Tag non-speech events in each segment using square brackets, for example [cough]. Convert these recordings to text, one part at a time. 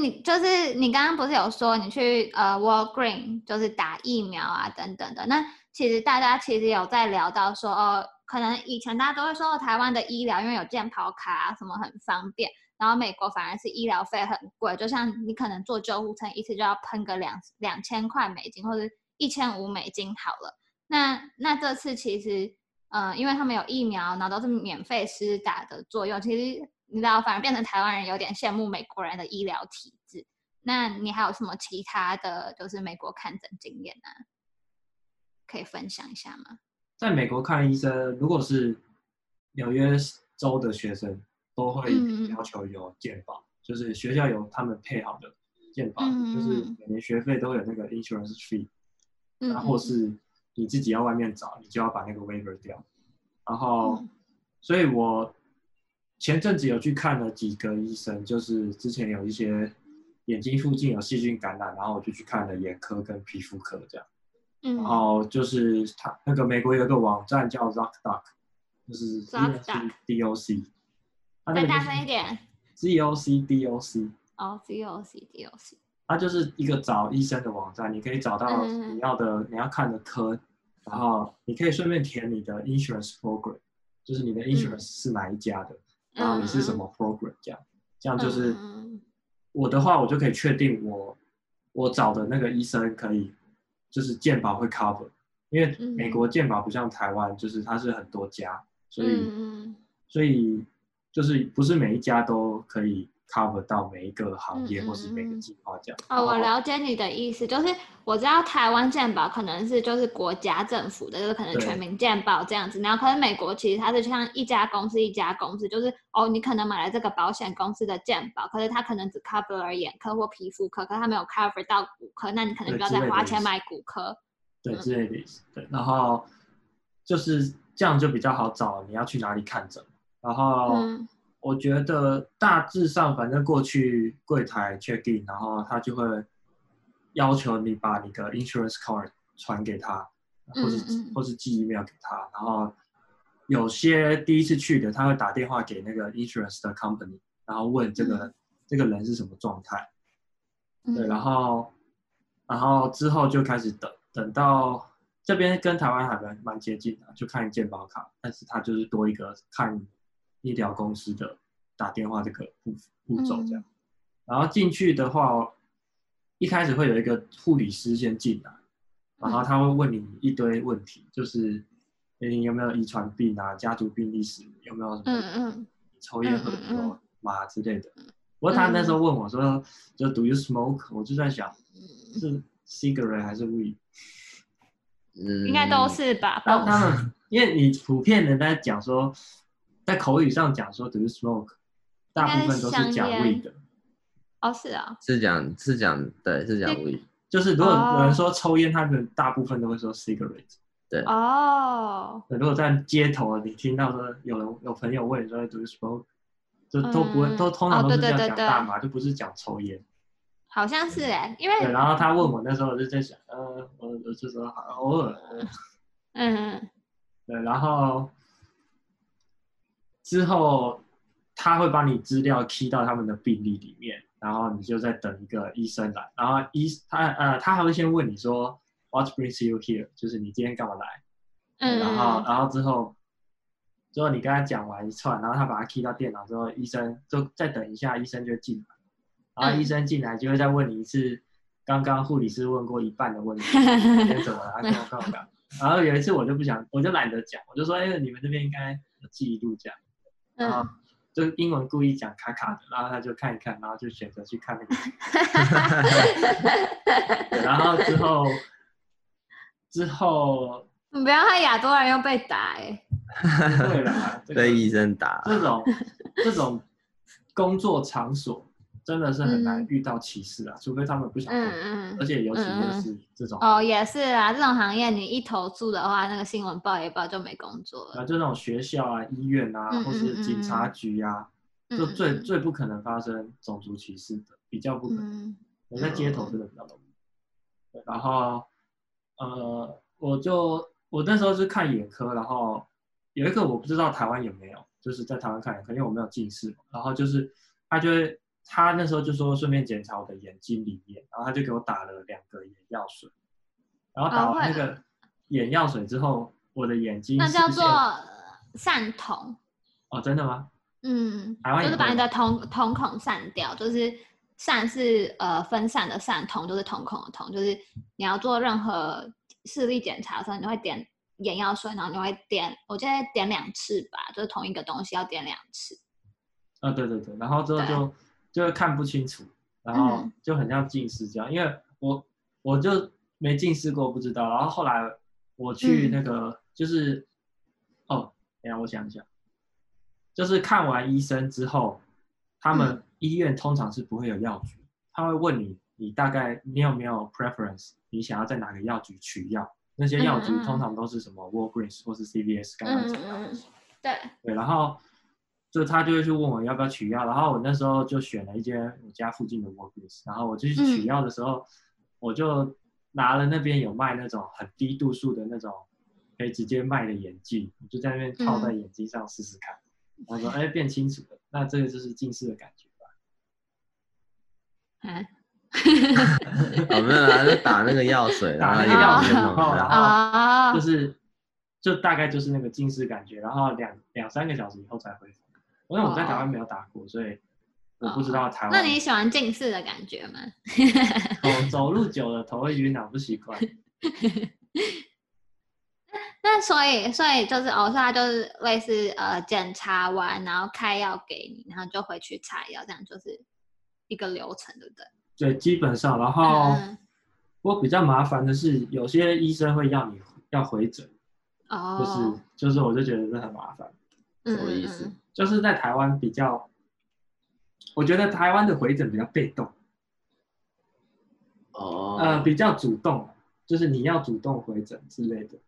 你就是你刚刚不是有说你去呃 Walgreen 就是打疫苗啊等等的，那其实大家其实有在聊到说哦，可能以前大家都会说台湾的医疗因为有健保卡啊什么很方便，然后美国反而是医疗费很贵，就像你可能坐救护车一次就要喷个两两千块美金或者一千五美金好了。那那这次其实，嗯、因为他们有疫苗，然后都是免费施打的作用，其实你知道，反而变成台湾人有点羡慕美国人的医疗体制。那你还有什么其他的就是美国看诊经验呢？可以分享一下吗？在美国看医生，如果是纽约州的学生，都会要求有健保，嗯、就是学校有他们配好的健保，嗯、就是每年学费都有那个 insurance fee，然后是。你自己要外面找，你就要把那个 waiver 掉。然后，嗯、所以我前阵子有去看了几个医生，就是之前有一些眼睛附近有细菌感染，然后我就去看了眼科跟皮肤科这样。嗯。然后就是他那个美国有个网站叫 ZocDoc，就是 ZocDoc。再大声一点。ZocDoc。哦，ZocDoc。它就是一个找医生的网站，你可以找到你要的、嗯、你要看的科，然后你可以顺便填你的 insurance program，就是你的 insurance 是哪一家的，嗯、然后你是什么 program 这样，这样就是、嗯、我的话，我就可以确定我我找的那个医生可以就是健保会 cover，因为美国健保不像台湾，就是它是很多家，所以、嗯、所以就是不是每一家都可以。Cover 到每一个行业或是每个计划这样。哦，我了解你的意思，就是我知道台湾健保可能是就是国家政府的，就是可能全民健保这样子。然后可能美国其实它是像一家公司一家公司，就是哦，你可能买了这个保险公司的健保，可是它可能只 cover 了眼科或皮肤科，可是它没有 cover 到骨科，那你可能就要再花钱买骨科。对，之类的意思。对，然后就是这样就比较好找你要去哪里看诊，然后。嗯我觉得大致上，反正过去柜台 check in，然后他就会要求你把你的 insurance card 传给他，或是嗯嗯或是寄 email 给他。然后有些第一次去的，他会打电话给那个 insurance 的 company，然后问这个、嗯、这个人是什么状态。对，然后然后之后就开始等，等到这边跟台湾还蛮蛮接近的，就看健保卡，但是他就是多一个看。医疗公司的打电话这个步步骤这样，嗯、然后进去的话，一开始会有一个护理师先进来，然后他会问你一堆问题，嗯、就是你有没有遗传病啊，家族病历史有没有什么，嗯嗯，抽烟喝酒嘛之类的。不过他那时候问我说，就 Do you smoke？我就在想，是 cigarette 还是 weed？嗯，应该都是吧。当然，因为你普遍的在讲说。在口语上讲说 “do you smoke”，大部分都是讲 “weed” 的。哦，是啊。是讲是讲对，是讲 “weed”。就是如果有人说抽烟，他们大部分都会说 “cigarette”。对。哦。如果在街头你听到说有人有朋友问你说 “do you smoke”，就都不会，都通常都是这样讲大麻，就不是讲抽烟。好像是哎，因为。对，然后他问我那时候，我就在想，呃，我我就说好，偶尔。[laughs] 嗯。对，然后。之后他会把你资料 key 到他们的病历里面，然后你就在等一个医生来，然后医他呃他还会先问你说 What brings you here？就是你今天干嘛来？嗯，然后然后之后之后你跟他讲完一串，然后他把它 key 到电脑之后，医生就再等一下，医生就进来，然后医生进来就会再问你一次刚刚护理师问过一半的问题，[laughs] 你怎么了？跟我干嘛？然后有一次我就不想，我就懒得讲，我就说哎，你们这边应该有记录这样。然后就英文故意讲卡卡的，然后他就看一看，然后就选择去看那个。[laughs] 然后之后之后，你不要害亚多人又被打哎。对啦，被医生打。这种这种工作场所。真的是很难遇到歧视啊，嗯、除非他们不想做。嗯嗯，而且尤其是这种。哦，也是啊，这种行业你一投诉的话，那个新闻报一报就没工作了。啊，就那种学校啊、医院啊，嗯、或是警察局啊，嗯、就最、嗯、最不可能发生种族歧视的，比较不可能。我、嗯、在街头真的比较容易。然后呃，我就我那时候是看眼科，然后有一个我不知道台湾有没有，就是在台湾看眼科，因为我没有近视，然后就是他就会。他那时候就说顺便检查我的眼睛里面，然后他就给我打了两个眼药水，然后打完那个眼药水之后，我的眼睛那叫做散瞳。哦，真的吗？嗯，就是把你的瞳瞳孔散掉，就是散是呃分散的散，瞳就是瞳孔的瞳，就是你要做任何视力检查的时候，你会点眼药水，然后你会点，我记得点两次吧，就是同一个东西要点两次。啊、哦，对对对，然后之后就就会看不清楚，然后就很像近视这样，嗯、因为我我就没近视过，不知道。然后后来我去那个、嗯、就是，哦，等下我想一下。就是看完医生之后，他们医院通常是不会有药局，嗯、他会问你，你大概你有没有 preference，你想要在哪个药局取药？那些药局通常都是什么 Walgreens 或是 CVS，刚刚讲的。对对，然后就他就会去问我要不要取药，然后我那时候就选了一间我家附近的 Walgreens，然后我就去取药的时候，嗯、我就拿了那边有卖那种很低度数的那种可以直接卖的眼镜，我就在那边套在眼睛上试试看。嗯我说：“哎，变清楚了，那这个就是近视的感觉吧？[laughs] ”嗯，我没有啊，就打那个药水，[laughs] 打那个药水，[laughs] 然后然后就是就大概就是那个近视感觉，然后两两三个小时以后才恢复。因为我在台湾没有打过，所以我不知道台湾。那你喜欢近视的感觉吗？走 [laughs] 走路久了头会晕，我不习惯。[laughs] 那所以，所以就是哦，所以他就是类似呃，检查完然后开药给你，然后就回去擦药，这样就是一个流程，对不对？对，基本上。然后，嗯、不过比较麻烦的是，有些医生会要你要回诊，哦，就是就是，我就觉得这很麻烦。什么意思？就是在台湾比较，我觉得台湾的回诊比较被动。哦。呃，比较主动，就是你要主动回诊之类的。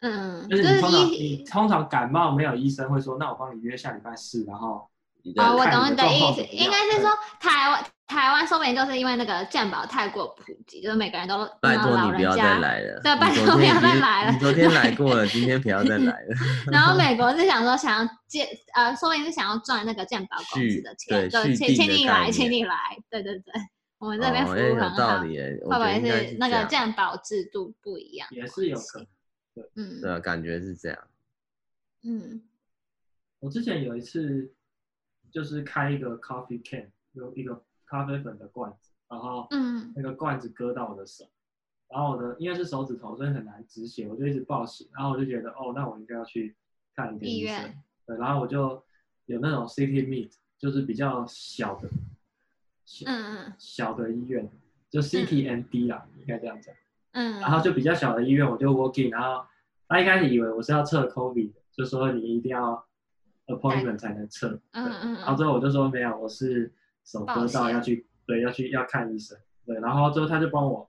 嗯，就是你通常你通常感冒没有医生会说，那我帮你约下礼拜四，然后哦，我懂你的意思，应该是说台湾台湾说不定就是因为那个健保太过普及，就是每个人都拜托你不要再来了，对，拜托不要再来了，你昨天来过了，[laughs] 今天不要再来了。[laughs] 然后美 [laughs] 国是想说想要借呃，说不定是想要赚那个健保公司的钱，对，请请你来，请你来，对对对，我们这边服务很好，会不会是那个健保制度不一样？也是有可能。对，嗯，对，感觉是这样。嗯，我之前有一次，就是开一个 coffee can，有一个咖啡粉的罐子，然后，嗯，那个罐子割到我的手，然后我的因为是手指头，所以很难止血，我就一直暴血，然后我就觉得，哦，那我应该要去看一个医生。对，然后我就有那种 city meet，就是比较小的，小嗯嗯，小的医院，就 CTMD 啦，嗯、应该这样讲。嗯，然后就比较小的医院，我就 walk in，然后他一开始以为我是要测 COVID，就说你一定要 appointment 才能测。嗯嗯。然后之后我就说没有，我是手割到要去，对，要去要看医生。对，然后之后他就帮我，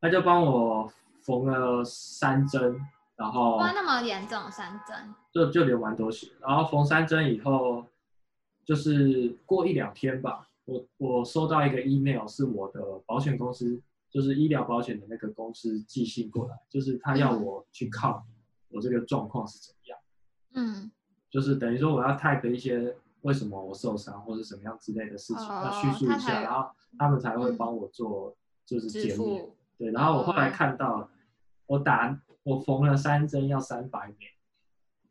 他就帮我缝了三针，然后。哇，那么严重，三针。就就流蛮多血，然后缝三针以后，就是过一两天吧，我我收到一个 email，是我的保险公司。就是医疗保险的那个公司寄信过来，就是他要我去看我这个状况是怎么样。嗯，就是等于说我要 type 一些为什么我受伤或者什么样之类的事情，要叙述一下，然后他们才会帮我做就是减免。对，然后我后来看到，我打我缝了三针要三百美，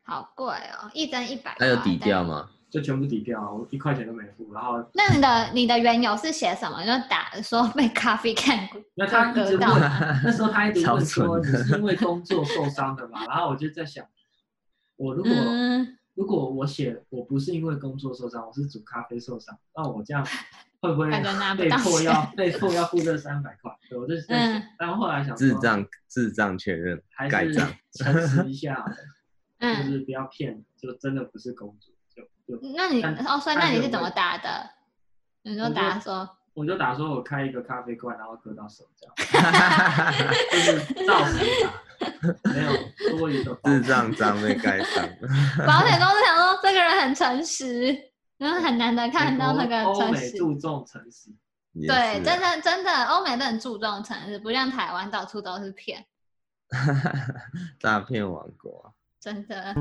好贵哦，一针一百。还有抵掉吗？就全部抵掉，我一块钱都没付。然后，那你的你的缘由是写什么？就打说被咖啡看过。[laughs] 那他一直问，那时候他一直 [laughs] 问说你是因为工作受伤的嘛？然后我就在想，我如果、嗯、如果我写我不是因为工作受伤，我是煮咖啡受伤，那我这样 [laughs] 会不会被迫要 [laughs] 被迫要付这三百块？对，我就在想，然后后来想智障智障确认，还是 [laughs] 诚实一下，就是不要骗，就真的不是工作。那你哦，所以那你是怎么打的？你就打说，我就打说我开一个咖啡罐，然后割到手这样，就是造型打，[laughs] 没有多余的。智障章被盖上。[laughs] 保险公司想说这个人很诚实，然后很难得看到那个诚实。欧美注重诚实。对，真的真的，欧美都很注重诚实，不像台湾到处都是骗。[laughs] 诈骗王国。真的。